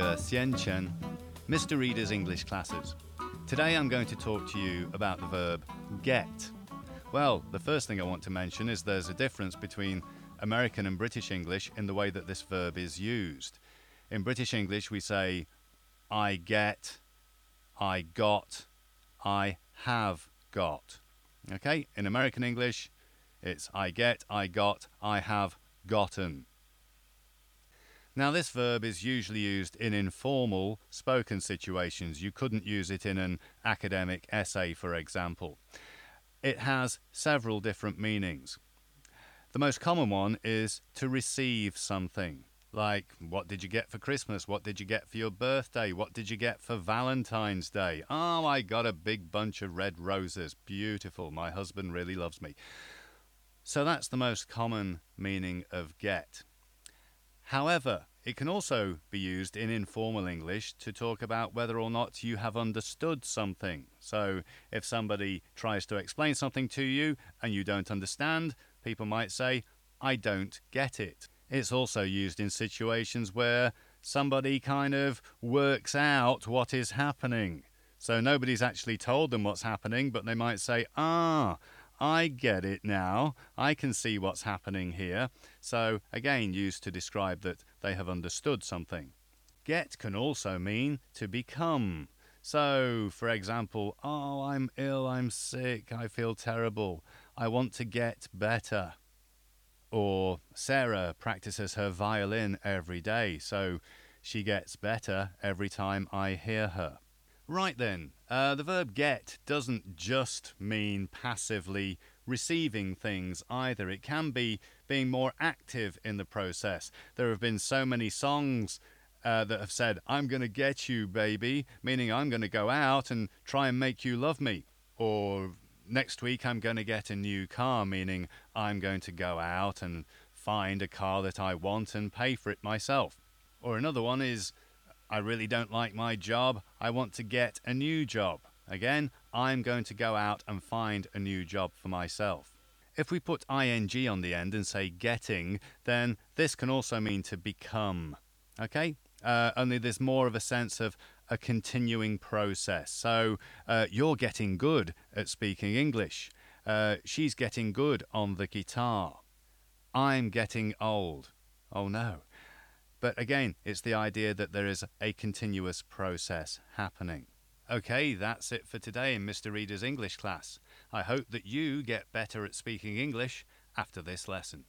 Xianchen, Mr. Reader's English Classes. Today I'm going to talk to you about the verb get. Well, the first thing I want to mention is there's a difference between American and British English in the way that this verb is used. In British English, we say, I get, I got, I have got. Okay, in American English, it's I get, I got, I have gotten. Now, this verb is usually used in informal spoken situations. You couldn't use it in an academic essay, for example. It has several different meanings. The most common one is to receive something. Like, what did you get for Christmas? What did you get for your birthday? What did you get for Valentine's Day? Oh, I got a big bunch of red roses. Beautiful. My husband really loves me. So that's the most common meaning of get. However, it can also be used in informal English to talk about whether or not you have understood something. So, if somebody tries to explain something to you and you don't understand, people might say, I don't get it. It's also used in situations where somebody kind of works out what is happening. So nobody's actually told them what's happening, but they might say, Ah, I get it now. I can see what's happening here. So, again, used to describe that they have understood something. Get can also mean to become. So, for example, oh, I'm ill, I'm sick, I feel terrible, I want to get better. Or Sarah practices her violin every day, so she gets better every time I hear her. Right then, uh, the verb get doesn't just mean passively receiving things either. It can be being more active in the process. There have been so many songs uh, that have said, I'm going to get you, baby, meaning I'm going to go out and try and make you love me. Or next week I'm going to get a new car, meaning I'm going to go out and find a car that I want and pay for it myself. Or another one is, I really don't like my job, I want to get a new job. Again, I'm going to go out and find a new job for myself. If we put ing on the end and say getting, then this can also mean to become. Okay? Uh, only there's more of a sense of a continuing process. So uh, you're getting good at speaking English. Uh, she's getting good on the guitar. I'm getting old. Oh no. But again, it's the idea that there is a continuous process happening. Okay, that's it for today in Mr. Reader's English class. I hope that you get better at speaking English after this lesson.